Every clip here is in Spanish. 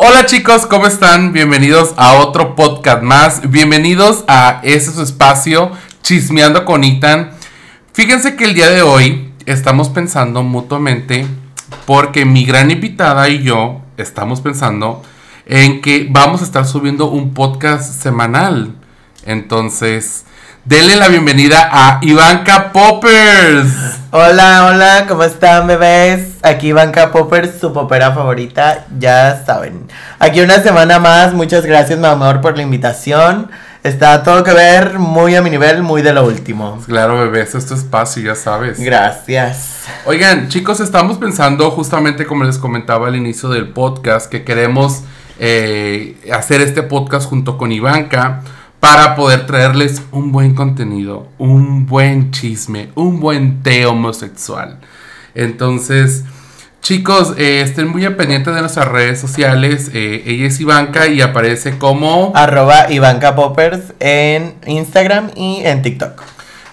Hola chicos, ¿cómo están? Bienvenidos a otro podcast más. Bienvenidos a ese su espacio, Chismeando con Itan. Fíjense que el día de hoy estamos pensando mutuamente, porque mi gran invitada y yo estamos pensando en que vamos a estar subiendo un podcast semanal. Entonces, denle la bienvenida a Ivanka Poppers. Hola, hola, ¿cómo están bebés? Aquí Ivanka Poppers, su popera favorita, ya saben. Aquí una semana más, muchas gracias mi amor por la invitación. Está todo que ver, muy a mi nivel, muy de lo último. Claro, bebés, esto es espacio, ya sabes. Gracias. Oigan, chicos, estamos pensando justamente como les comentaba al inicio del podcast, que queremos eh, hacer este podcast junto con Ivanka para poder traerles un buen contenido, un buen chisme, un buen té homosexual. Entonces, chicos, eh, estén muy pendientes de nuestras redes sociales. Eh, ella es Ivanka y aparece como... Arroba Ivanka Poppers en Instagram y en TikTok.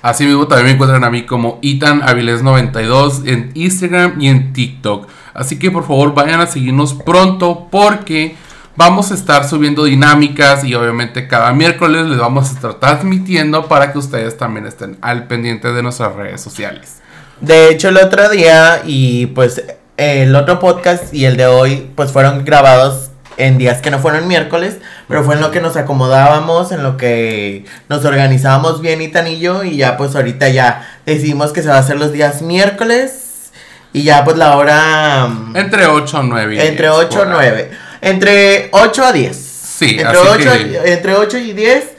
Así mismo también me encuentran a mí como Itan Aviles92 en Instagram y en TikTok. Así que por favor vayan a seguirnos pronto porque Vamos a estar subiendo dinámicas y obviamente cada miércoles les vamos a estar transmitiendo para que ustedes también estén al pendiente de nuestras redes sociales. De hecho, el otro día y pues el otro podcast y el de hoy pues fueron grabados en días que no fueron miércoles, pero fue en lo que nos acomodábamos, en lo que nos organizábamos bien y y yo y ya pues ahorita ya decidimos que se va a hacer los días miércoles y ya pues la hora... Mm, entre 8 o 9. Entre 8 o 9. Entre 8 a 10. Sí, entre, 8, entre 8 y 10.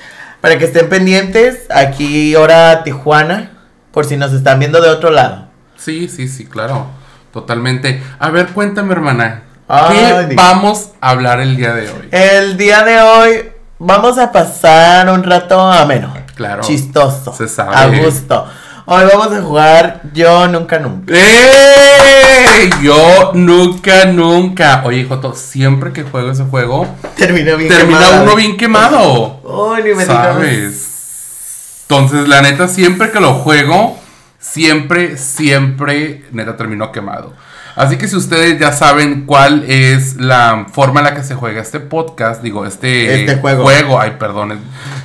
Para que estén pendientes. Aquí hora Tijuana. Por si nos están viendo de otro lado. Sí, sí, sí, claro. Totalmente. A ver, cuéntame, hermana. ¿Qué vamos a hablar el día de hoy? El día de hoy vamos a pasar un rato ameno. Claro. Chistoso. Se sabe. A gusto. Hoy vamos a jugar Yo Nunca Nunca. ¡Eh! Yo Nunca Nunca. Oye, Joto, siempre que juego ese juego, termina bien termina uno bien quemado. Ay, me ¿Sabes? Entonces, la neta, siempre que lo juego, siempre, siempre, neta, termino quemado. Así que si ustedes ya saben cuál es la forma en la que se juega este podcast, digo, este, este juego. juego, ay, perdón,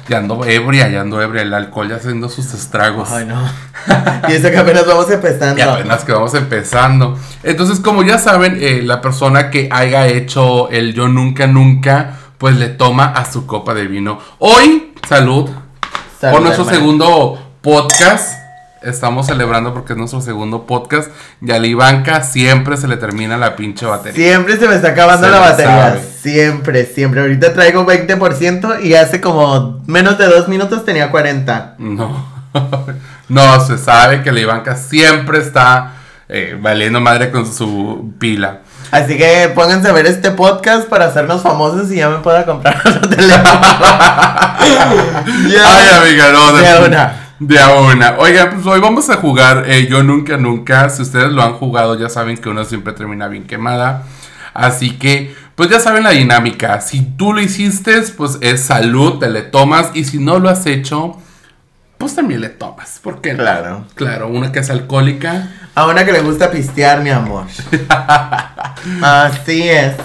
ya ando ebria, ya ando ebria, el alcohol ya haciendo sus estragos. Ay, no. y eso que apenas vamos empezando. Y apenas que vamos empezando. Entonces, como ya saben, eh, la persona que haya hecho el yo nunca, nunca, pues le toma a su copa de vino. Hoy, salud, salud por nuestro segundo podcast estamos celebrando porque es nuestro segundo podcast. Y a la Ivanka siempre se le termina la pinche batería. Siempre se me está acabando la batería. Siempre, siempre. Ahorita traigo 20% y hace como menos de dos minutos tenía 40. No. no, se sabe que la Ivanka siempre está eh, valiendo madre con su pila. Así que pónganse a ver este podcast para hacernos famosos y ya me pueda comprar otro teléfono. Ay, amiga, no. De una. De a una. Oiga, pues hoy vamos a jugar eh, Yo Nunca Nunca. Si ustedes lo han jugado, ya saben que uno siempre termina bien quemada. Así que, pues ya saben la dinámica. Si tú lo hiciste, pues es salud, te le tomas. Y si no lo has hecho, pues también le tomas. ¿Por qué? Claro. Claro, una que es alcohólica. A una que le gusta pistear, mi amor. Así es.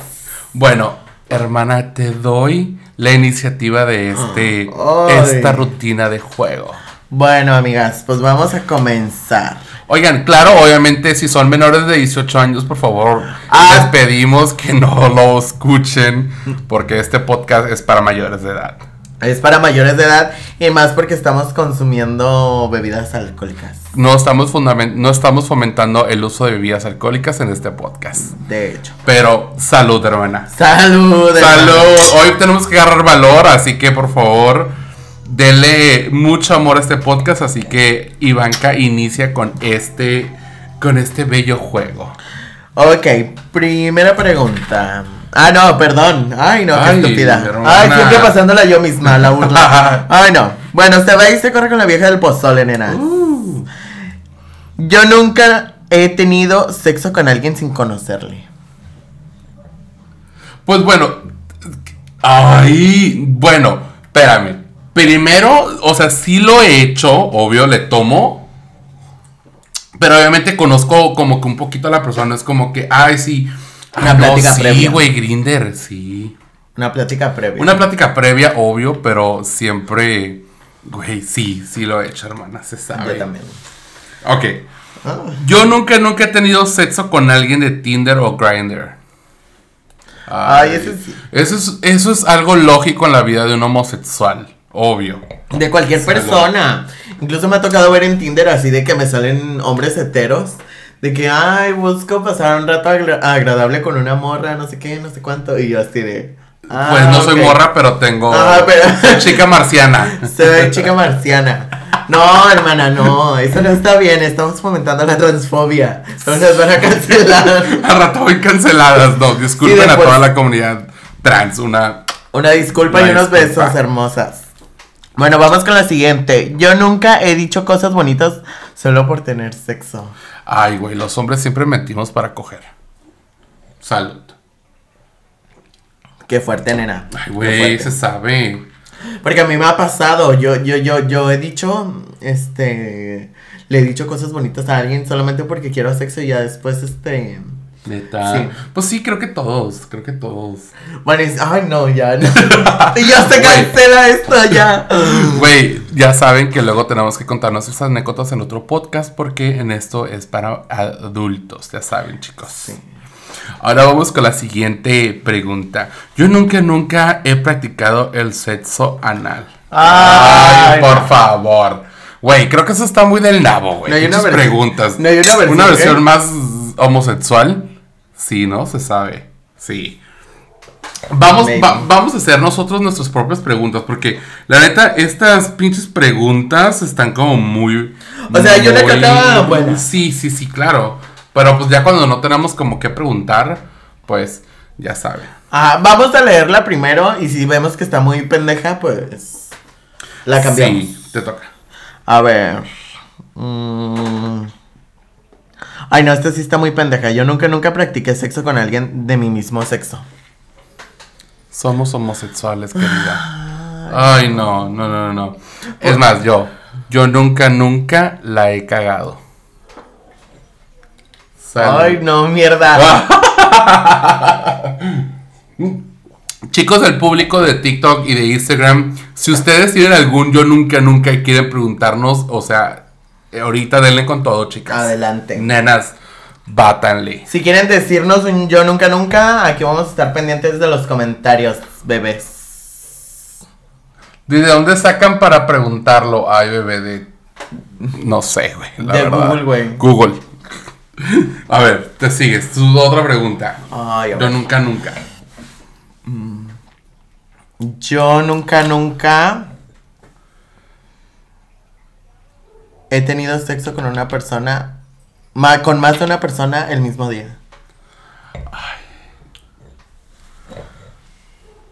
Bueno, hermana, te doy la iniciativa de este, esta rutina de juego. Bueno, amigas, pues vamos a comenzar. Oigan, claro, obviamente si son menores de 18 años, por favor, ah. les pedimos que no lo escuchen porque este podcast es para mayores de edad. Es para mayores de edad y más porque estamos consumiendo bebidas alcohólicas. No estamos, no estamos fomentando el uso de bebidas alcohólicas en este podcast. De hecho. Pero salud, hermana. Salud. Salud. Hoy tenemos que agarrar valor, así que por favor Dele mucho amor a este podcast, así que Ivanka inicia con este, con este bello juego. Ok, primera pregunta. Ah, no, perdón. Ay, no, qué estúpida. Ay, siempre pasándola yo misma, la burla. Ay, no. Bueno, se va y se corre con la vieja del pozole, nena. Uh. Yo nunca he tenido sexo con alguien sin conocerle. Pues bueno. Ay, bueno, espérame. Primero, o sea, sí lo he hecho, obvio, le tomo. Pero obviamente conozco como que un poquito a la persona. Es como que, ay, sí, Una no, plática sí, previa. güey, Grinder, sí. Una plática previa. Una plática previa, obvio, pero siempre, güey, sí, sí lo he hecho, hermana, se sabe. Yo también. Ok. Ah. Yo nunca, nunca he tenido sexo con alguien de Tinder o Grindr. Ay, ese sí. Eso es, eso es algo lógico en la vida de un homosexual, obvio. De cualquier Salud. persona. Incluso me ha tocado ver en Tinder así de que me salen hombres heteros. De que, ay, busco pasar un rato agra- agradable con una morra, no sé qué, no sé cuánto. Y yo así de. ah, pues no soy morra, pero tengo Ajá, pero- soy chica marciana. Soy chica marciana. No, hermana, no. Eso no está bien. Estamos fomentando la transfobia. No nos van a cancelar. Al rato voy canceladas, no, disculpen Sí, a toda la comunidad trans, una Una disculpa y unos disculpa. besos hermosas. Bueno, vamos con la siguiente. Yo nunca he dicho cosas bonitas solo por tener sexo. Ay, güey, los hombres siempre mentimos para coger. Salud. Qué fuerte, nena. Ay, güey, se sabe. Porque a mí me ha pasado. Yo, yo, yo, yo he dicho, este, le he dicho cosas bonitas a alguien solamente porque quiero sexo y ya después, este, Neta. Sí. Pues sí, creo que todos, creo que todos. bueno, y- ay no, ya, no. ya se cancela esto, ya. Güey, ya saben que luego tenemos que contar nuestras anécdotas en otro podcast porque en esto es para adultos, ya saben, chicos. Ahora vamos con la siguiente pregunta. Yo nunca, nunca he practicado el sexo anal. Ay, por no. favor. Güey, creo que eso está muy del nabo, güey. No hay una preguntas. no hay una versión, Una versión ¿eh? más homosexual. Sí, ¿no? Se sabe. Sí. Vamos, va- vamos a hacer nosotros nuestras propias preguntas, porque la neta, estas pinches preguntas están como muy... O sea, que muy- acaba buena. Sí, sí, sí, claro. Pero pues ya cuando no tenemos como que preguntar, pues ya saben. Ah, vamos a leerla primero y si vemos que está muy pendeja, pues la cambiamos. Sí, te toca. A ver. mm. Ay, no, esta sí está muy pendeja. Yo nunca, nunca practiqué sexo con alguien de mi mismo sexo. Somos homosexuales, querida. Ay, no, no, no, no, no. Es más, yo, yo nunca, nunca la he cagado. Salud. Ay, no, mierda. Chicos del público de TikTok y de Instagram, si ustedes tienen algún yo nunca, nunca y quieren preguntarnos, o sea, ahorita denle con todo, chicas. Adelante. Nenas, bátanle. Si quieren decirnos un yo nunca, nunca, aquí vamos a estar pendientes de los comentarios, bebés. ¿De dónde sacan para preguntarlo? Ay, bebé, de. No sé, güey. la De verdad. Google, güey. Google. A ver, te sigues. Tu otra pregunta. Ay, a Yo nunca, nunca. Yo nunca, nunca he tenido sexo con una persona, ma- con más de una persona el mismo día.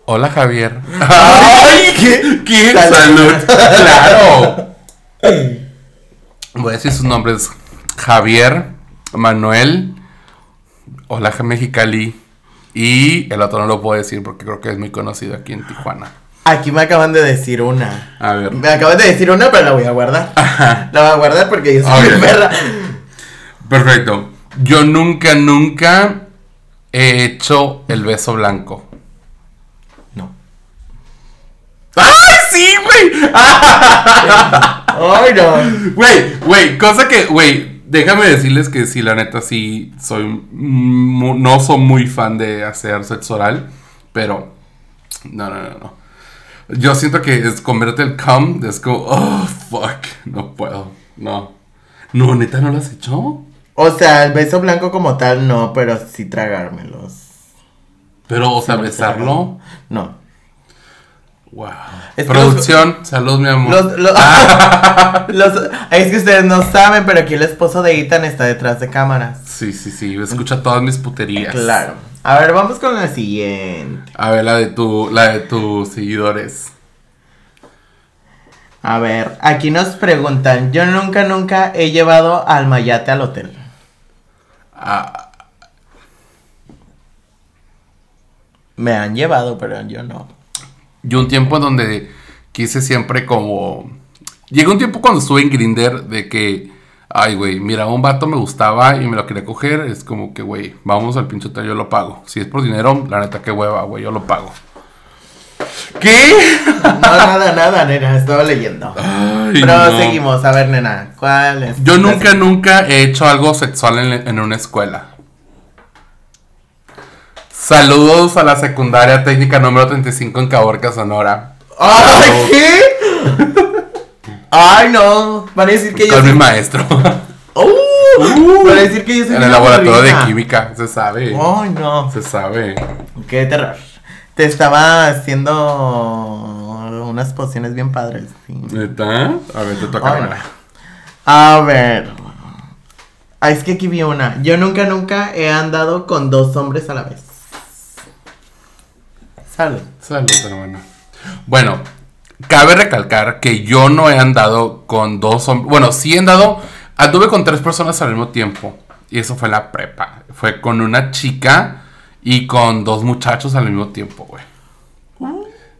Hola, Javier. Ay, ¿qué? ¿Qué? Salud. Salud. Claro. Voy a decir sus nombres. Javier, Manuel, Hola Mexicali. Y el otro no lo puedo decir porque creo que es muy conocido aquí en Tijuana. Aquí me acaban de decir una. A ver. Me acaban de decir una, pero la voy a guardar. La voy a guardar porque yo soy Ok. mi perra. Perfecto. Yo nunca, nunca he hecho el beso blanco. No. ¡Ay, sí, güey! Ay, no. Güey, güey, cosa que, güey, déjame decirles que sí, la neta, sí, soy, no soy muy fan de hacer sexo oral, pero, no, no, no, no. Yo siento que es convierte el cum, es como, oh, fuck, no puedo, no. No, neta, ¿no lo has hecho? O sea, el beso blanco como tal, no, pero sí tragármelos. Pero, o sea, besarlo, No. Wow. Es Producción, salud, mi amor. Los, los- los- es que ustedes no saben, pero aquí el esposo de Ethan está detrás de cámaras. Sí, sí, sí, escucha todas mis puterías. Claro. A ver, vamos con la siguiente. A ver, la de tu, la de tus seguidores. A ver, aquí nos preguntan, yo nunca, nunca he llevado al mayate al hotel. Ah, Me han llevado, pero yo no. Yo un tiempo en donde quise siempre como... Llegó un tiempo cuando estuve en Grinder de que Ay, güey, mira, un vato me gustaba y me lo quería coger. Es como que, güey, vamos al pinche hotel, yo lo pago. Si es por dinero, la neta, qué hueva, güey, yo lo pago. ¿Qué? No, nada, nada, nena, estaba leyendo. Ay, Pero no. seguimos, a ver, nena, ¿cuál es? Yo nunca, nunca he hecho algo sexual en, en una escuela. Saludos a la secundaria técnica número 35 en Caborca, Sonora. ¡Ay, qué! Ay, no, van a decir que yo Con mi soy... maestro. ¡Uh! van a decir que yo soy en el laboratorio de química, se sabe. Ay, no. Se sabe. Qué terror. Te estaba haciendo unas pociones bien padres. sí. ¿Neta? A ver, te toca. Ay, Mara. A ver. Ah, es que aquí vi una. Yo nunca, nunca he andado con dos hombres a la vez. Salud. Salud, hermano. Bueno, cabe recalcar que yo no he andado con dos hombres. Bueno, sí he andado. Anduve con tres personas al mismo tiempo. Y eso fue en la prepa. Fue con una chica y con dos muchachos al mismo tiempo, güey.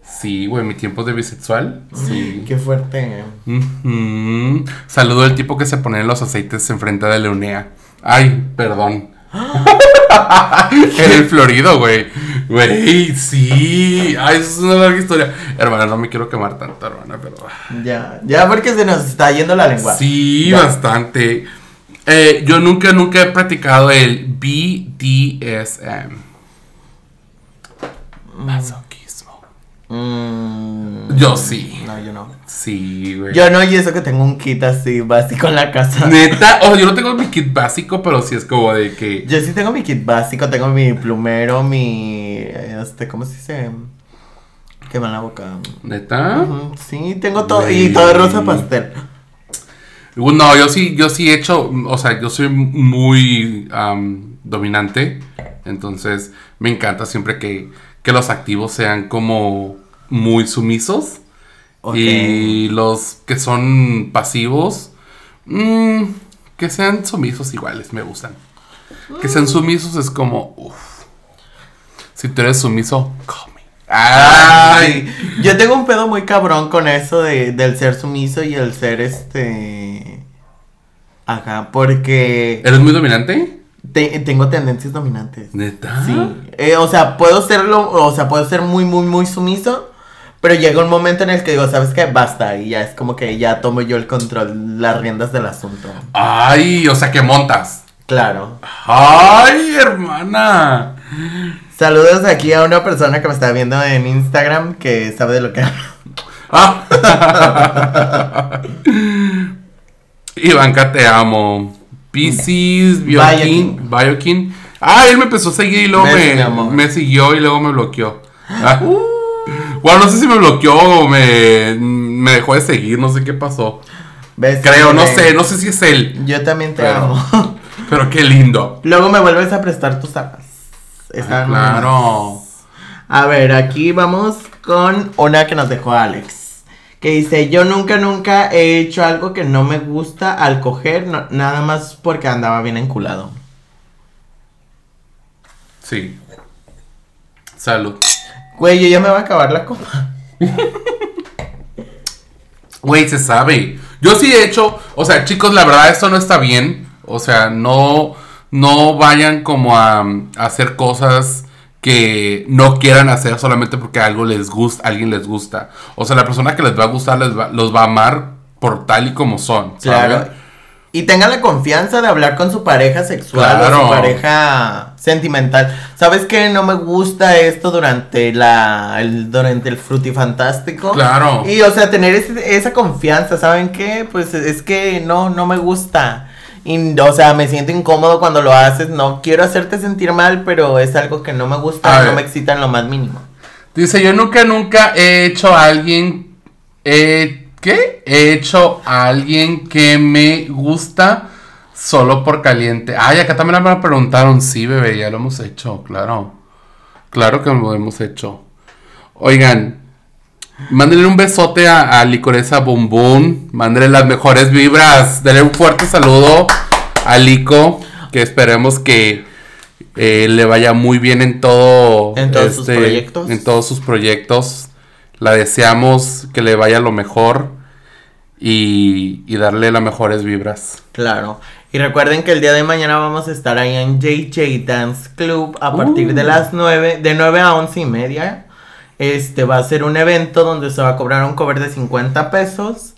Sí, güey, mi tiempo de bisexual. Sí. Qué fuerte. Ujú. Saludo al tipo que se pone los aceites enfrente de Leonea. Ay, perdón. en el Florido, güey. Güey, sí. Ay, eso es una larga historia. Hermana, no me quiero quemar tanto, hermana, pero. Ya, ya porque se nos está yendo la lengua. Sí, Ya. bastante. Eh, yo nunca, nunca he practicado el BDSM. Masoquismo. Mm, Yo sí. No, yo no. Sí, güey. Yo no, y eso que tengo un kit así básico en la casa. Neta, oh, yo no tengo mi kit básico, pero sí es como de que. Yo sí tengo mi kit básico, tengo mi plumero, mi. Este, ¿cómo se dice? Quema la boca. ¿Neta? Sí, tengo todo. Y todo de rosa pastel. No, yo sí, yo sí he hecho, o sea, yo soy muy dominante, entonces me encanta siempre que, que los activos sean como muy sumisos y los que son pasivos, mm, que sean sumisos iguales, me gustan. Que sean sumisos es como, uff, si tú eres sumiso, come. Ay, yo tengo un pedo muy cabrón con eso de, del ser sumiso y el ser este. Ajá, porque ¿Eres muy dominante? te- tengo tendencias dominantes. ¿Neta? Sí. Eh, o sea, puedo serlo, o sea, puedo ser muy, muy, muy sumiso. Pero llega un momento en el que digo, ¿sabes qué? Basta. Y ya es como que ya tomo yo el control, las riendas del asunto. Ay, o sea que montas. Claro. Ay, hermana. Saludos aquí a una persona que me está viendo en Instagram que sabe de lo que hablo. Ah. Ivanka, te amo. Pisces, Biokin, Biokin. Ah, él me empezó a seguir y luego me, siguió y luego me bloqueó. Ah. Bueno, no sé si me bloqueó o me, me dejó de seguir, no sé qué pasó. ¿Ves? Creo, no sé, no sé si es él. Yo también te Pero- amo. Pero qué lindo. Luego me vuelves a prestar tus zapas. Están claro. A ver, aquí vamos con una que nos dejó Alex. Que dice, yo nunca, nunca he hecho algo que no me gusta al coger, no- nada más porque andaba bien enculado. Sí. Salud. Güey, yo ya me va a acabar la copa. Güey, se sabe. Yo sí he hecho, o sea, chicos, la verdad esto no está bien. O sea, no, no vayan como a, a hacer cosas que no quieran hacer solamente porque algo les gusta, alguien les gusta. O sea, la persona que les va a gustar les va- los va a amar por tal y como son. Claro. Y tengan la confianza de hablar con su pareja sexual o su pareja sentimental. ¿Sabes qué? No me gusta esto durante la el, durante el frutifantástico. Claro. Y o sea, tener ese- esa confianza, ¿saben qué? Pues es que no, no me gusta. Y, o sea, me siento incómodo cuando lo haces. No quiero hacerte sentir mal, pero es algo que no me gusta, no me excita en lo más mínimo. Dice, yo nunca, nunca he hecho a alguien... eh, ¿Qué? He hecho a alguien que me gusta solo por caliente. Ay, acá también me preguntaron. Sí, bebé, ya lo hemos hecho, claro. Claro que lo hemos hecho. Oigan, mándenle un besote a, a Licoresa Boom Boom. Mándenle las mejores vibras. Denle un fuerte saludo a Lico. Que esperemos que eh, le vaya muy bien en todo. este, En todos sus proyectos. En todos sus proyectos. La deseamos que le vaya lo mejor. y, y darle las mejores vibras. Claro. Y recuerden que el día de mañana vamos a estar ahí en JJ Dance Club a partir de Uh. las 9, de 9 a 11 y media. Este va a ser un evento donde se va a cobrar un cover de 50 pesos.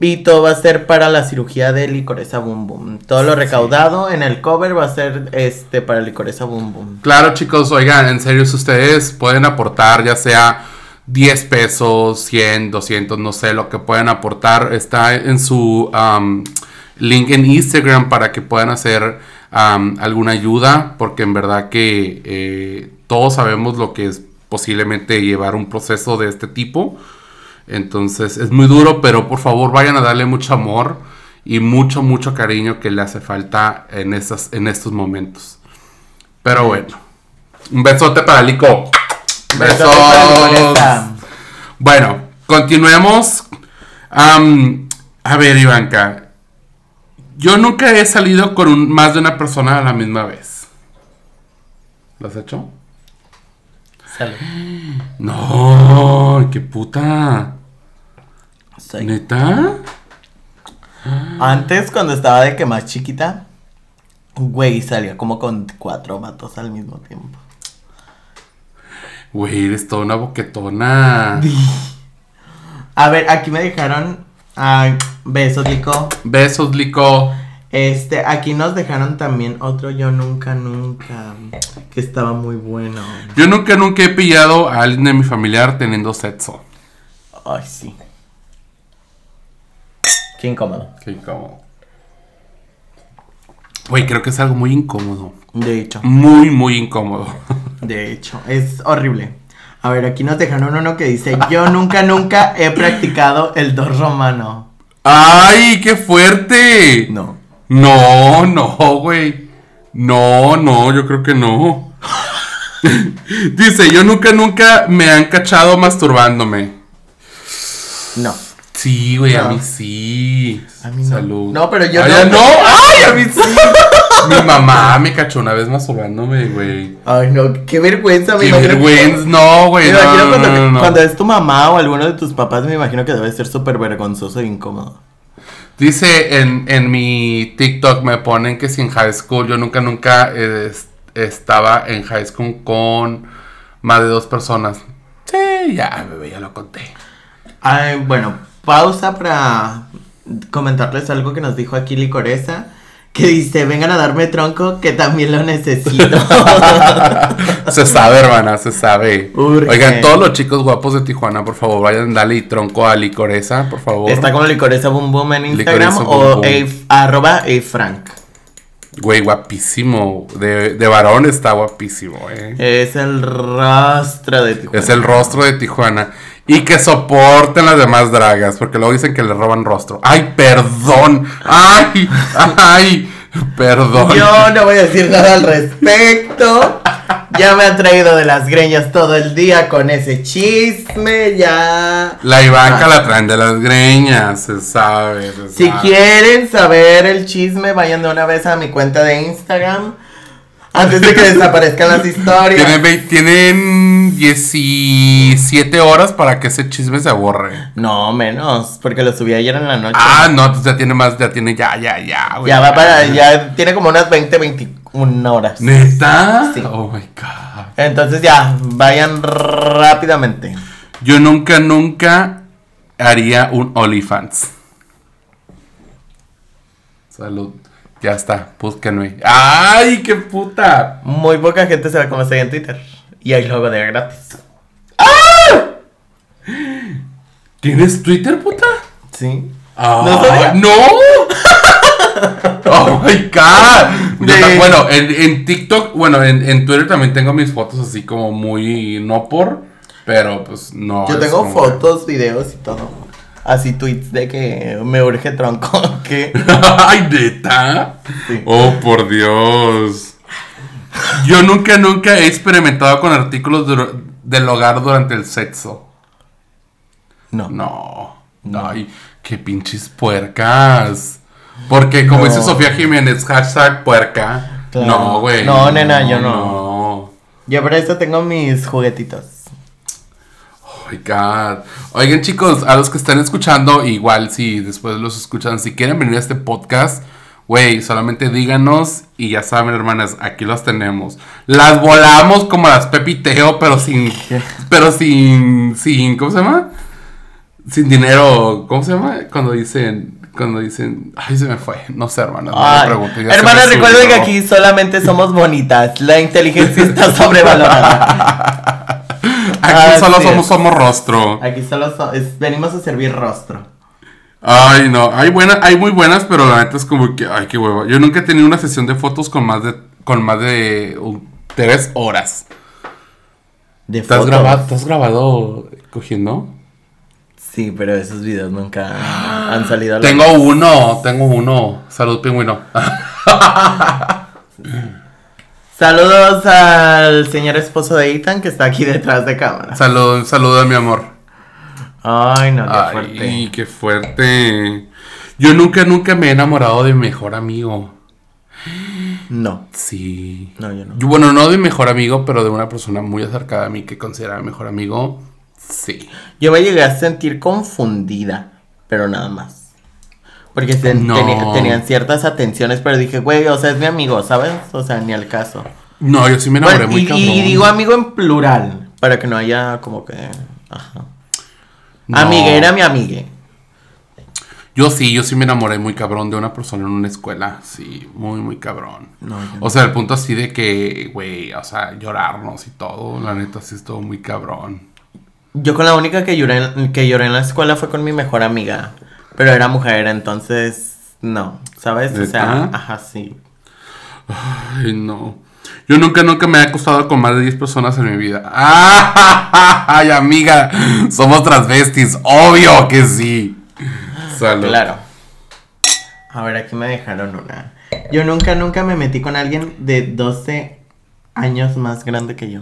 Y todo va a ser para la cirugía de licoreza boom boom. Todo lo recaudado en el cover va a ser este para licoreza boom boom. Claro, chicos, oigan, en serio, si ustedes pueden aportar, ya sea 10 pesos, 100, 200, no sé, lo que pueden aportar, está en su am, link en Instagram para que puedan hacer am, alguna ayuda, porque en verdad que eh, todos sabemos lo que es posiblemente llevar un proceso de este tipo. Entonces es muy duro, pero por favor vayan a darle mucho amor y mucho, mucho cariño que le hace falta en, en estos momentos. Pero bueno, un besote para Lico. Besos. Bueno, continuemos. Am, a ver, Ivanka. Yo nunca he salido con un- más de una persona a la misma vez. ¿Lo has hecho? Salud. No, qué puta. Soy- ¿Neta? Antes, cuando estaba de que más chiquita, güey, salía como con cuatro vatos al mismo tiempo. Güey, eres toda una boquetona. A ver, aquí me dejaron. Ay, besos, Lico. Besos, Lico. Este, aquí nos dejaron también otro Yo Nunca Nunca. Que estaba muy bueno. Yo nunca, nunca he pillado a alguien de mi familiar teniendo sexo. Ay, sí. Qué incómodo. Qué incómodo. Güey, creo que es algo muy incómodo. De hecho, Muy, muy incómodo. de hecho, es horrible. A ver, aquí nos dejaron uno que dice: Yo nunca, nunca he practicado el dos romano. ¡Ay, qué fuerte! No. No, no, güey. No, no, yo creo que no. Dice, yo nunca, nunca me han cachado masturbándome. No. Sí, güey, a mí sí. A mí no. Salud. No, pero yo Ay, no. no. ¡Ay, a mí sí! Mi mamá me cachó una vez masturbándome, güey. Ay, no, qué vergüenza, me Qué que- vergüenza. No, güey. Me No, imagino no, cuando, no, no. cuando es tu mamá o alguno de tus papás, me imagino que debe ser súper vergonzoso e incómodo. Dice en, en mi TikTok, me ponen que si en high school, yo nunca, nunca eh, es- estaba en high school con más de dos personas. Sí, ya, bebé, ya lo conté. Ay, bueno, pausa para comentarles algo que nos dijo aquí Licoreza. Que dice, vengan a darme tronco, que también lo necesito. Se sabe, hermana, se sabe. Urge. Oigan, todos los chicos guapos de Tijuana, por favor, vayan, dale tronco a Licoreza, por favor. Está como Licoreza Boom Boom en Instagram Licoreza o Boom Boom. Ave- arroba Frank. Güey, guapísimo. De, de varón está guapísimo, eh. Es el rastro de Tijuana. Es el rostro de Tijuana. Y que soporten las demás dragas, porque luego dicen que le roban rostro. ¡Ay, perdón! ¡Ay! ¡Ay! Perdón. Yo no voy a decir nada al respecto. Ya me han traído de las greñas todo el día con ese chisme, ya. La Ivanka Ah. la traen de las greñas, se sabe. se Si sabe. quieren saber el chisme, vayan de una vez a mi cuenta de Instagram. Antes de que desaparezcan las historias. Tienen, tienen 17 horas para que ese chisme se borre. No, menos, porque lo subí ayer en la noche. Ah, no, entonces ya tiene más, ya tiene, ya, ya, ya, güey. ya va para, ya tiene como unas 20, 21 horas. ¿Neta? Sí. Oh my god. Entonces ya, vayan rápidamente. Yo nunca, nunca haría un OnlyFans. Salud. Ya está, búsquenme. ¡Ay, qué puta! Muy poca gente sabe cómo estoy en Twitter. Y hay logo de gratis. ¿Tienes Twitter, puta? Sí. Ah, ¿No sabía? ¡No! ¡Oh, my God! De- bueno, en, en TikTok, bueno, en, en Twitter también tengo mis fotos así como muy... No por, pero pues no. Yo tengo como- fotos, videos y todo. Así tweets de que me urge tronco. Que ¡Ay, neta! Sí. ¡Oh, por Dios! Yo nunca, nunca he experimentado con artículos del hogar durante el sexo. no. No. Ay, qué pinches puercas. Porque como No. dice Sofía Jiménez, hashtag puerca. Claro. No, güey. No, nena, yo no. no. Yo por eso tengo mis juguetitos. My god. Oigan, chicos, a los que están escuchando, igual si después los escuchan, si quieren venir a este podcast, güey, solamente díganos y ya saben, hermanas, aquí los tenemos. Las volamos como las Pepiteo, pero sin. Pero sin. sin ¿Cómo se llama? Sin dinero. ¿Cómo se llama? Cuando dicen. Cuando dicen. Ay, se me fue. No sé, hermanas. No se hermanas, recuerden que aquí solamente somos bonitas. La inteligencia está sobrevalorada. Aquí Así solo es. somos, somos rostro. Aquí solo so- es- venimos a servir rostro. Ay, no, hay buenas, hay muy buenas, pero la neta es como que, ay, qué hueva. Yo nunca he tenido una sesión de fotos con más de, con más de uh, tres horas. De ¿Te has, grabado, ¿Te has grabado cogiendo? Sí, pero esos videos nunca han salido a la Tengo uno, tengo uno. Salud, pingüino. Saludos al señor esposo de Ethan que está aquí detrás de cámara. Salud, saludo a mi amor. Ay, no, qué Ay, fuerte. qué fuerte. Yo nunca, nunca me he enamorado de mi mejor amigo. No, Sí. no, yo no. Yo, bueno, no de mi mejor amigo, pero de una persona muy acercada a mí que considera mi mejor amigo. Sí. Yo me llegué a sentir confundida, pero nada más. Porque No. tenían ciertas atenciones, pero dije, güey, o sea, es mi amigo, ¿sabes? O sea, ni al caso. No, yo sí me enamoré Bueno, muy y, cabrón. y digo amigo en plural, para que no haya como que... Ajá. No. Amigue, era mi amigue. Yo sí, yo sí me enamoré muy cabrón de una persona en una escuela. Sí, muy, muy cabrón. No, O sea, el punto así de que, güey, o sea, llorarnos y todo. La neta sí estuvo muy cabrón. Yo con la única que lloré, que lloré en la escuela fue con mi mejor amiga. Pero era mujer, entonces no, ¿sabes? O sea, ajá, sí. Ay, no. Yo nunca, nunca me he acostado con más de 10 personas en mi vida. ¡Ay, amiga! Somos transvestis. Obvio que sí. Salud. Claro. A ver, aquí me dejaron una. Yo nunca, nunca me metí con alguien de 12 años más grande que yo.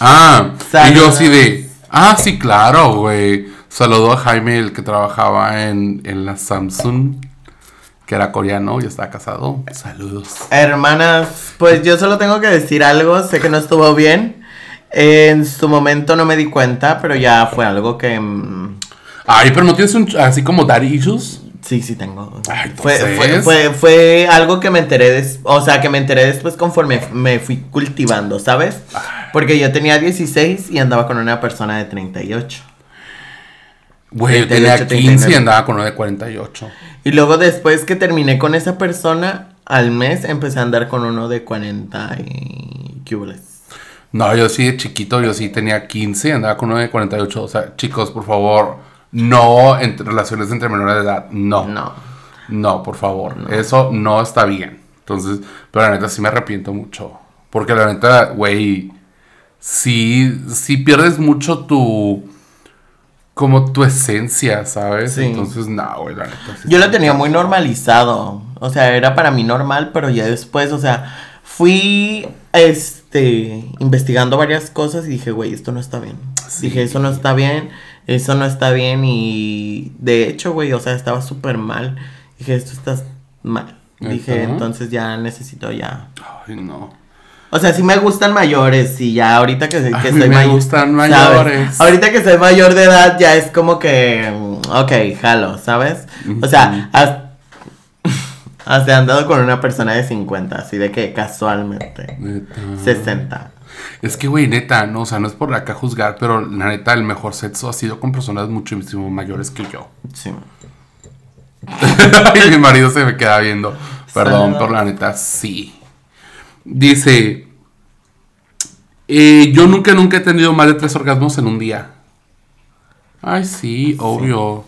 Ah, y Saludos. yo sí de. Ah, sí, claro, güey. Saludó a Jaime, el que trabajaba en, en la Samsung, que era coreano y estaba casado. Saludos. Hermanas, pues yo solo tengo que decir algo, sé que no estuvo bien. En su momento no me di cuenta, pero ya fue algo que... mm, Ay, pero no tienes un, así como daddy issues. Sí, sí tengo. Ay, fue, fue, entonces. fue, fue algo que me enteré, des- o sea, que me enteré después conforme me fui cultivando, ¿sabes? Porque yo tenía 16 y andaba con una persona de 38. Güey, yo 38, tenía 15 y 39. andaba con uno de 48. Y luego después que terminé con esa persona, al mes empecé a andar con uno de 40 y... ¿Qué? No, yo sí de chiquito, yo sí tenía 15 y andaba con uno de 48. O sea, chicos, por favor, no entre relaciones entre menores de edad. No. No. No, por favor. Eso no está bien. Entonces, pero la neta sí me arrepiento mucho. Porque la neta, güey, sí, sí pierdes mucho tu. Como tu esencia, ¿sabes? Sí. Entonces, no, güey, la neta. sí Yo lo tenía muy normalizado. O sea, era para mí normal, pero ya después, o sea, fui este investigando varias cosas y dije, güey, esto no está bien. Sí. Dije, eso no está bien, eso no está bien y de hecho, güey, o sea, estaba súper mal. Dije, esto está mal. Dije, entonces ya necesito ya. Ay, no. O sea, sí me gustan mayores y ya ahorita que, que A mí soy me mayor. gustan ¿sabes? mayores. Ahorita que soy mayor de edad ya es como que, mm, ok, jalo, ¿sabes? O sea, has- hasta he andado con una persona de 50, así de que casualmente. Neta. 60. Es que, güey, neta, no, o sea, no es por acá juzgar, pero la neta, el mejor sexo ha sido con personas muchísimo mayores que yo. Sí. y mi marido se me queda viendo. Perdón, Saludos. pero la neta, sí. Dice, eh, yo nunca, nunca he tenido más de tres orgasmos en un día. Ay, sí, obvio.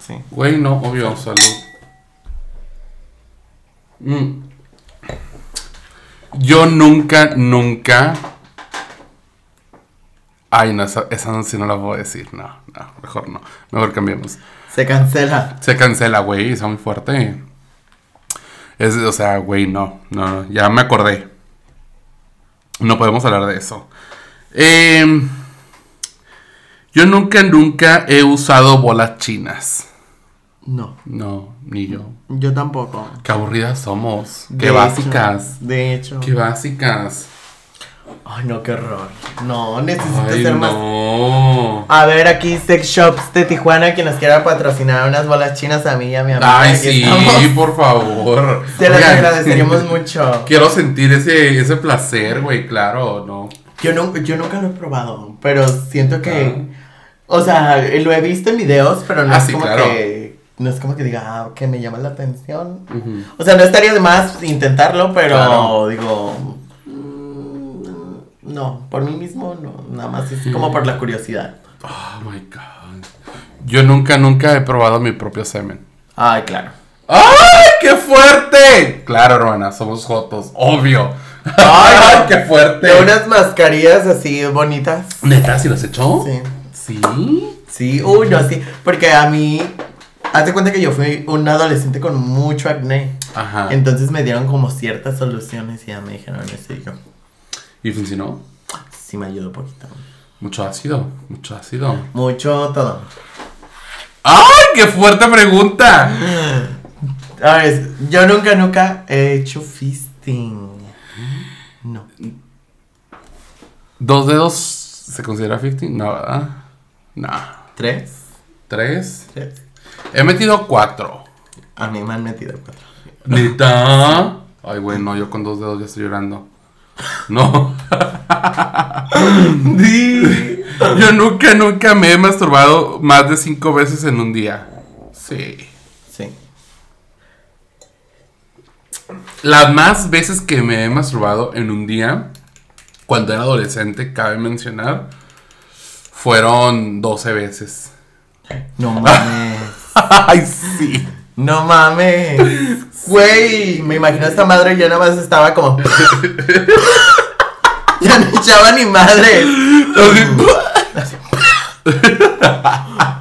Sí. Güey, no, obvio, salud. Mm. Yo nunca, nunca... Ay, no, esa, esa no, sí no la puedo decir. No, no, mejor no. Mejor cambiemos. Se cancela. Se cancela, güey, está muy fuerte. Es, o sea, güey, no, no, no, ya me acordé. No podemos hablar de eso. Em, yo nunca, nunca he usado bolas chinas. No. No, ni yo. Yo tampoco. Qué aburridas somos. De Qué hecho, básicas. de hecho. Qué básicas. Ay, no, qué horror. No, necesito Ay, ser más. no. A ver, aquí Sex Shops de Tijuana que nos quiera patrocinar unas bolas chinas a mí y a mi amiga. Ay, Aquí sí, estamos. por favor. Te las agradeceríamos mucho. Quiero sentir ese, ese placer, güey, claro, ¿no? Yo, no, yo nunca lo he probado, pero siento que. Ah. O sea, lo he visto en videos, pero no Ah, es sí, como claro. que. No es como que diga, ah, que me llama la atención. O sea, no estaría de más intentarlo, pero Claro. digo. Mm, No, por mí mismo, no. Nada más es como por la curiosidad. Oh my god. Yo nunca, nunca he probado mi propio semen. Ay, claro. ¡Ay, qué fuerte! Claro, hermana, somos jotos, obvio. ¡Ay, qué fuerte! De unas mascarillas así bonitas. ¿Neta, si los echó? Sí. ¿Sí? Sí, uy, no, sí. Porque a mí. Hazte cuenta que yo fui un adolescente con mucho acné. Ajá. Entonces me dieron como ciertas soluciones y ya me dijeron eso y yo. ¿Y funcionó? Sí, me ayudó un poquito. Mucho ácido, mucho ácido. Mucho todo. ¡Ay, qué fuerte pregunta! A ver, yo nunca, nunca he hecho fisting. No. ¿Dos dedos se considera 50? No, ¿verdad? No. ¿Tres? ¿Tres? Tres. He metido cuatro. A mí me han metido cuatro. ¿Neta? Ay, güey, no, yo con dos dedos ya estoy llorando. No. Yo nunca, nunca me he masturbado más de cinco veces en un día. Sí. Sí. Las más veces que me he masturbado en un día, cuando era adolescente, cabe mencionar, fueron 12 veces. No mames. Ay, sí. No mames. Güey, me imagino esta madre yo nada más estaba como. ya no echaba ni madre.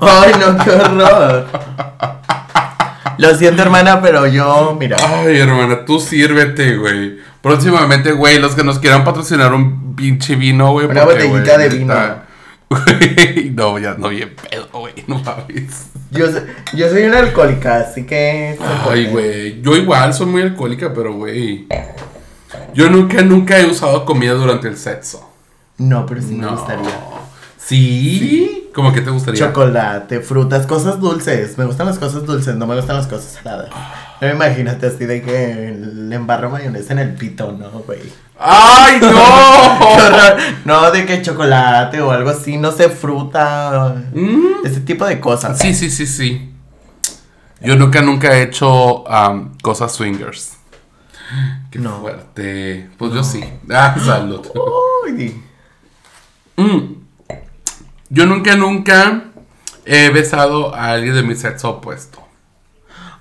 Ay, no, qué horror. Lo siento, hermana, pero yo, mira. Ay, hermana, tú sírvete, güey. Próximamente, güey, los que nos quieran patrocinar un pinche vino, güey. Una porque, botellita güey, de vino. Güey, no, ya no bien pedo, güey, no mames. Yo, soy- yo soy una alcohólica, así que. Ay, güey, yo igual soy muy alcohólica, pero, güey. Yo nunca, nunca he usado comida durante el sexo. No, pero sí me No. gustaría. ¿Sí? ¿Cómo que te gustaría? Chocolate, frutas, cosas dulces. Me gustan las cosas dulces, no me gustan las cosas saladas. No, imagínate así de que le embarro mayonesa en el pito, ¿no, güey? ¡Ay, no! No, de que chocolate o algo así, no sé, fruta. Mm. Ese tipo de cosas. Sí, sí, sí, sí. Yo nunca, nunca he hecho cosas swingers. Qué No. fuerte. Pues yo sí. Ah, salud. Uy, Mm. Yo nunca, nunca he besado a alguien de mi sexo opuesto.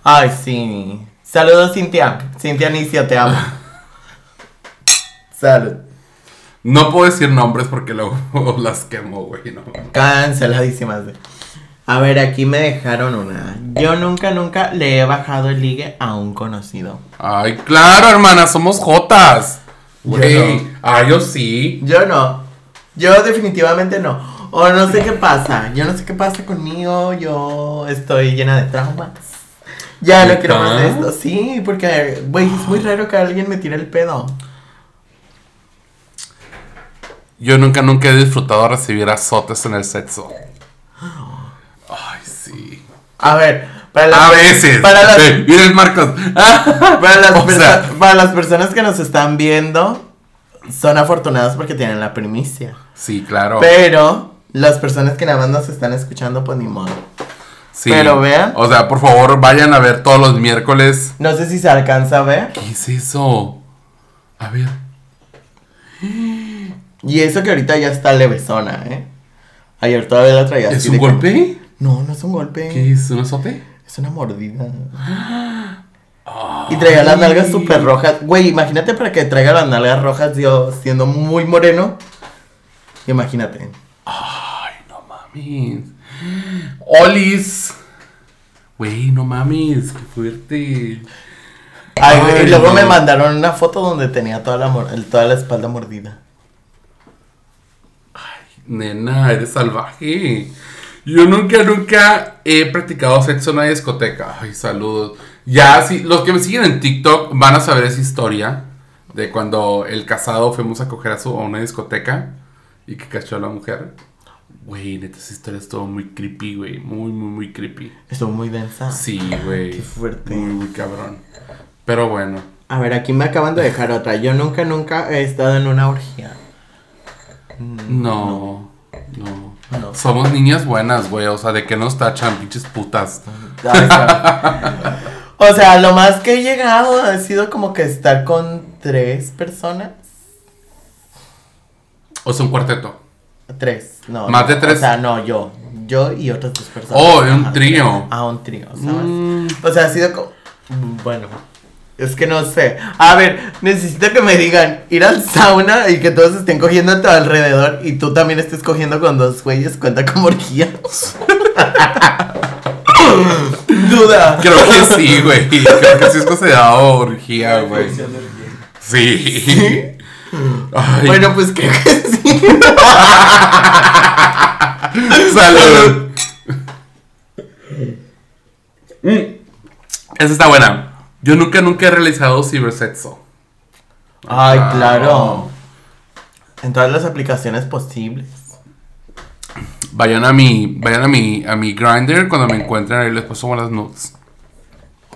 Ay, sí. Saludos, Cintia. Cintia Anicia, te amo. Salud. No puedo decir nombres porque luego las quemo, güey. No. Canceladísimas. A ver, aquí me dejaron una. Yo nunca, nunca le he bajado el ligue a un conocido. Ay, claro, hermana, somos jotas. Yo Güey. no. Ah, yo sí. Yo no. Yo definitivamente no. O no sé qué pasa. Yo no sé qué pasa conmigo. Yo estoy llena de traumas. Ya no quiero más de esto. Sí, porque, güey, es muy raro que alguien me tire el pedo. Yo nunca, nunca he disfrutado recibir azotes en el sexo. Ay, sí. A ver, para las, A veces. Para las, Eh, Miren, Marcos. para, las O perso- sea- para las personas que nos están viendo, son afortunadas porque tienen la primicia. Sí, claro. Pero las personas que nada más nos están escuchando, pues ni modo. Sí. pero vean. O sea, por favor, vayan a ver todos los miércoles. No sé si se alcanza a ver. ¿Qué es eso? A ver. Y eso que ahorita ya está levesona, ¿eh? Ayer todavía la traía ¿Es así un que- golpe? No, no es un golpe. ¿Qué es? ¿Un azote? Es una mordida. Y traía las nalgas súper rojas. Güey, imagínate para que traiga las nalgas rojas yo siendo muy moreno. Imagínate. Ay, mames. Olis. Güey, no mames, qué fuerte. Ay, Ay, y luego me mandaron una foto donde tenía toda la, toda la espalda mordida. Nena, eres salvaje. Yo nunca, nunca he practicado sexo en una discoteca. Ay, saludos. Ya, sí, los que me siguen en TikTok van a saber esa historia. De cuando el casado fuimos a coger a, su, a una discoteca y que cachó a la mujer. Güey, neta, esa historia estuvo muy creepy, güey. Muy, muy, muy creepy. Estuvo muy densa. Sí, güey. Qué fuerte. Muy, muy cabrón. Pero bueno. A ver, aquí me acaban de dejar otra. Yo nunca, nunca he estado en una orgía. Mm, No, no. No. Somos niñas buenas, güey. O sea, ¿de qué nos tachan, pinches putas? O sea, lo más que he llegado ha sido como que estar con tres personas. O sea, un cuarteto. Tres, no. ¿Más de tres? O sea, no, yo. Yo y otras dos personas. Oh, un trío. Ah, un trío, ¿sabes? Mm. O sea, ha sido como. Bueno. Es que no sé. A ver, necesito que me digan ir al sauna y que todos estén cogiendo a tu alrededor y tú también estés cogiendo con dos güeyes. Cuenta como orgía. Duda. Creo que sí, güey. Creo que sí es considerado orgía, güey. Sí. Ay, Bueno, pues creo que sí. salud. Mm. Esa está buena. Yo nunca, nunca he realizado cibersexo. Ay, Wow. claro. En todas las aplicaciones posibles. Vayan a mi, vayan a mi, a mi grinder cuando me encuentren ahí les paso buenas nudes.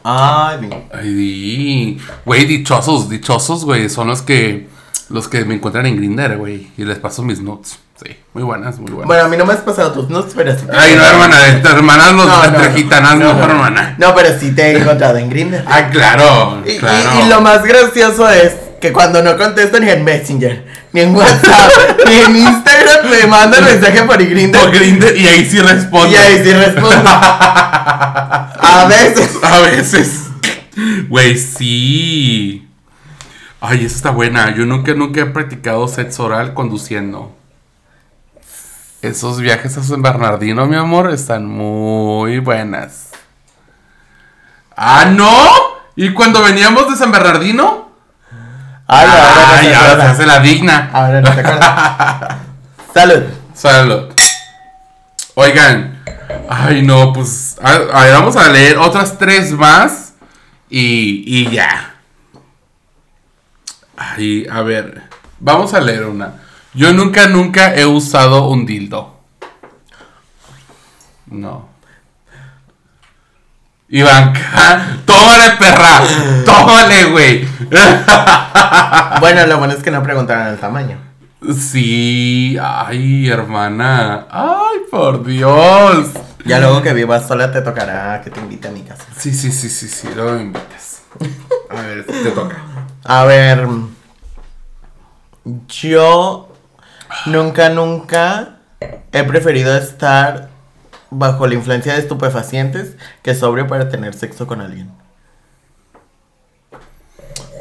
Ay, Ay, di- güey, dichosos, dichosos, güey, son los que, los que me encuentran en grinder, güey, y les paso mis nudes. Sí, muy buenas, muy buenas. Bueno, a mí no me has pasado tus nudes, pero sí. Ay, no, hermana, estas hermanas No, no, entre no. gitanas, no, No, hermana. No, pero sí te he encontrado en Grindr. Ah, claro, Y, y- claro. y lo más gracioso es que cuando no contesto ni en Messenger, ni en WhatsApp, ni en Instagram, me mandan mensaje por Grindr. Por Grindr, y ahí sí respondo. Y ahí sí respondo. A veces. A veces. Güey, sí. Ay, esa está buena. Yo nunca, nunca he practicado sexo oral conduciendo. Esos viajes a San Bernardino, mi amor, están muy buenas. ¡Ah, no! ¿Y cuando veníamos de San Bernardino? Ay, ahora Ay, ahora se hace la digna. Ahora no te acuerdas. Salud. Salud. Oigan. Ay, no, pues. A, a ver, vamos a leer otras tres más. Y, y ya. Ay, a ver. Vamos a leer una. Yo nunca, nunca he usado un dildo. No. Ivanka, tómale, perra. Tómale, güey. Bueno, lo bueno es que no preguntaron el tamaño. Sí, ay, hermana. Ay, por Dios. Ya luego que vivas sola te tocará que te invite a mi casa. Sí, sí, sí, sí, sí, luego me invitas. A ver, te toca. A ver. Yo nunca, nunca he preferido estar bajo la influencia de estupefacientes que sobrio para tener sexo con alguien.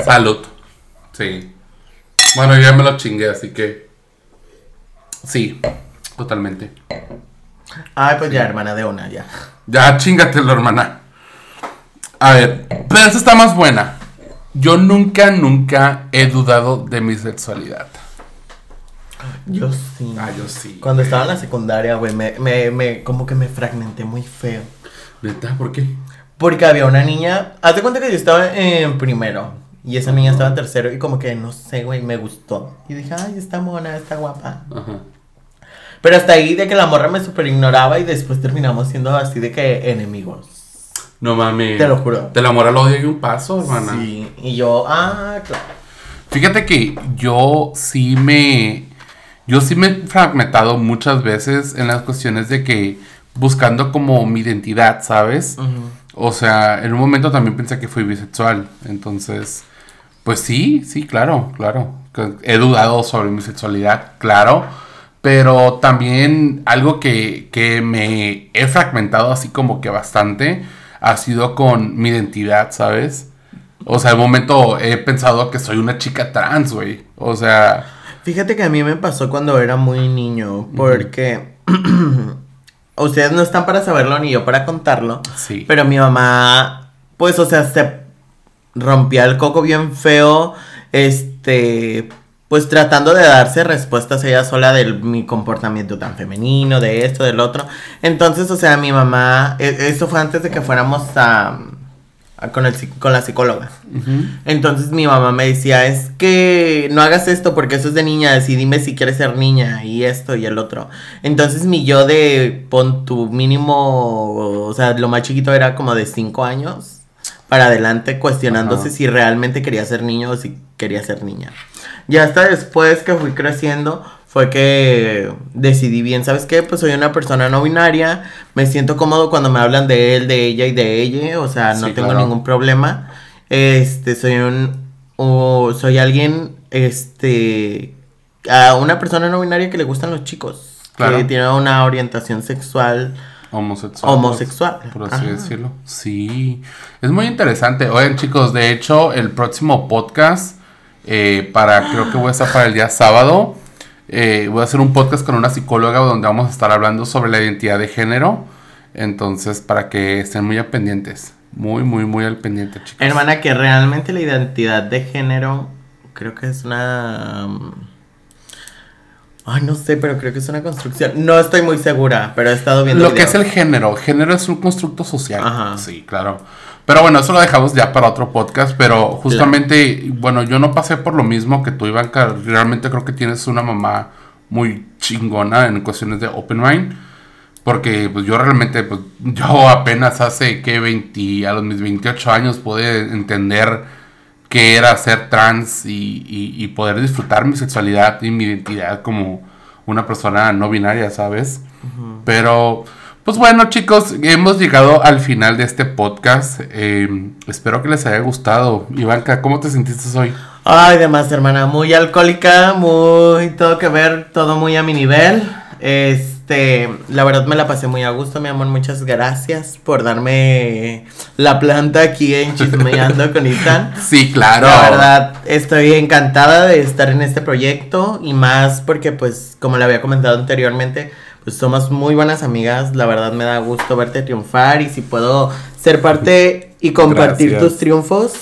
Salud. Sí. Bueno, yo ya me lo chingué, así que. Sí, totalmente. Ay, pues ya, hermana de una, ya. Ya chingatelo, hermana. A ver, pero esta está más buena. Yo nunca, nunca he dudado de mi sexualidad. Yo sí. Ah, yo sí. Cuando estaba en la secundaria, güey, me, me, me, como que me fragmenté muy feo. ¿Neta? ¿Por qué? Porque había una niña, haz de cuenta que yo estaba en primero y esa niña estaba en tercero y como que no sé, güey, me gustó. Y dije, ay, está mona, está guapa. Ajá. Pero hasta ahí de que la morra me super ignoraba y después terminamos siendo así de que enemigos. No mames. Te lo juro. Te la moral lo odio y un paso, hermana. Sí, y yo, ah, claro. Fíjate que yo sí me. Yo sí me he fragmentado muchas veces en las cuestiones de que buscando como mi identidad, ¿sabes? O sea, en un momento también pensé que fui bisexual. Entonces, pues sí, sí, claro, claro. He dudado sobre mi sexualidad, claro. Pero también algo que, que me he fragmentado así como que bastante ha sido con mi identidad, ¿sabes? O sea, un momento he pensado que soy una chica trans, güey. O sea, Fíjate que a mí me pasó cuando era muy niño, porque ustedes no están para saberlo ni yo para contarlo, sí. pero mi mamá, pues, o sea, se rompía el coco bien feo, este, pues tratando de darse respuestas ella sola de mi comportamiento tan femenino, de esto, del otro. Entonces, o sea, mi mamá, e- eso fue antes de que fuéramos a, con, el, con la psicóloga. Entonces mi mamá me decía, es que no hagas esto porque eso es de niñas y dime si quieres ser niña y esto y el otro. Entonces mi yo de pon tu mínimo, o sea, lo más chiquito era como de 5 años para adelante cuestionándose si realmente quería ser niño o si quería ser niña. Ya hasta después que fui creciendo fue que decidí bien, ¿sabes qué? Pues soy una persona no binaria, me siento cómodo cuando me hablan de él, de ella y de ella, o sea, no tengo ningún problema. Este, soy un, o soy alguien, este, a una persona no binaria que le gustan los chicos, que tiene una orientación sexual. Homosexual. Homosexual. Por, así decirlo. Sí. Es muy interesante. Oigan, chicos, de hecho, el próximo podcast, eh, para, creo que voy a estar para el día sábado eh, voy a hacer un podcast con una psicóloga donde vamos a estar hablando sobre la identidad de género. Entonces, para que estén muy al pendientes. Muy, muy, muy al pendiente, chicos. Hermana, que realmente la identidad de género creo que es una... Um, ay, no sé, pero creo que es una construcción. No estoy muy segura, pero he estado viendo. Lo que es el género. Género es un constructo social. Ajá. Sí, claro. Pero bueno, eso lo dejamos ya para otro podcast. Pero justamente, bueno, yo no pasé por lo mismo que tú, Ivanka. Realmente creo que tienes una mamá muy chingona en cuestiones de Open Mind. Porque pues yo realmente, pues yo apenas hace que 20, a los mis 28 años pude entender qué era ser trans y, y, poder disfrutar mi sexualidad y mi identidad como una persona no binaria, ¿sabes? Pero pues bueno chicos, hemos llegado al final de este podcast. Em, espero que les haya gustado. Ivanka, ¿cómo te sentiste hoy? Ay, demás hermana, muy alcohólica, muy todo que ver, todo muy a mi nivel. Este, la verdad me la pasé muy a gusto, mi amor. Muchas gracias por darme la planta aquí en Chismeando con Itan. Sí, claro. La verdad, estoy encantada de estar en este proyecto y más porque, pues, como le había comentado anteriormente, pues somos muy buenas amigas. La verdad me da gusto verte triunfar y si puedo ser parte y compartir tus triunfos,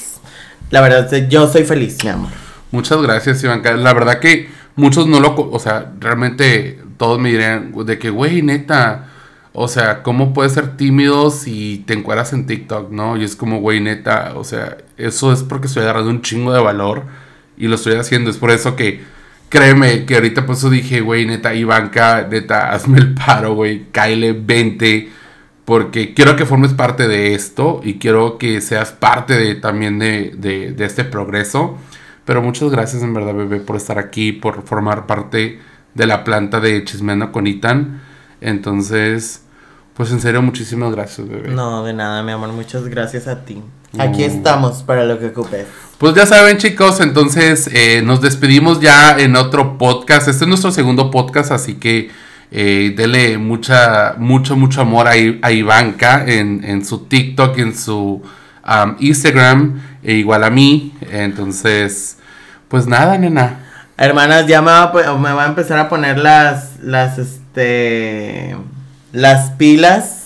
la verdad yo soy feliz, mi amor. Muchas gracias, Ivanka. La verdad que muchos no lo, o sea, realmente todos me dirían de que, güey, neta, o sea, ¿cómo puedes ser tímido si te encuadras en TikTok, no? Y es como, güey, neta, o sea, eso es porque estoy agarrando un chingo de valor y lo estoy haciendo. Es por eso que Créeme que ahorita por eso dije, güey, neta, Ivanka, neta, hazme el paro, güey, caile 20. Porque quiero que formes parte de esto y quiero que seas parte de, también de, de, este progreso. Pero muchas gracias en verdad, bebé, por estar aquí, por formar parte de la planta de Chismeando con Itan. Entonces, pues en serio, muchísimas gracias, bebé. No, de nada, mi amor, muchas gracias a ti. Aquí estamos para lo que ocupes. Pues ya saben chicos, entonces eh, nos despedimos ya en otro podcast. Este es nuestro segundo podcast, así que eh, dele mucha, mucho, mucho amor a, a Ivanka en, su TikTok, en su Instagram, e igual a mí. Entonces, pues nada, nena. Hermanas, ya me va, me va a empezar a poner las, las, este, las pilas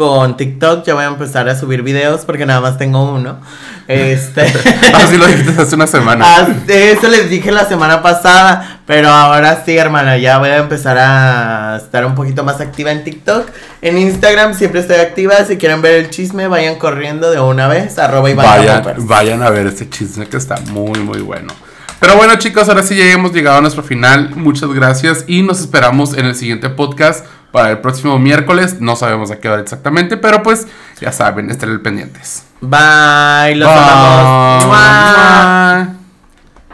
con TikTok ya voy a empezar a subir videos porque nada más tengo uno. Este. Así lo dijiste hace una semana. Ah, eso les dije la semana pasada, pero ahora sí, hermana, ya voy a empezar a estar un poquito más activa en TikTok. En Instagram siempre estoy activa. Si quieren ver el chisme, vayan corriendo de una vez. Arroba y vayan, vayan a ver este chisme que está muy, muy bueno. Pero bueno, chicos, ahora sí ya hemos llegado a nuestro final. Muchas gracias y nos esperamos en el siguiente podcast para el próximo miércoles. No sabemos a qué hora exactamente, pero pues ya saben, estén pendientes. Bye, los amamos.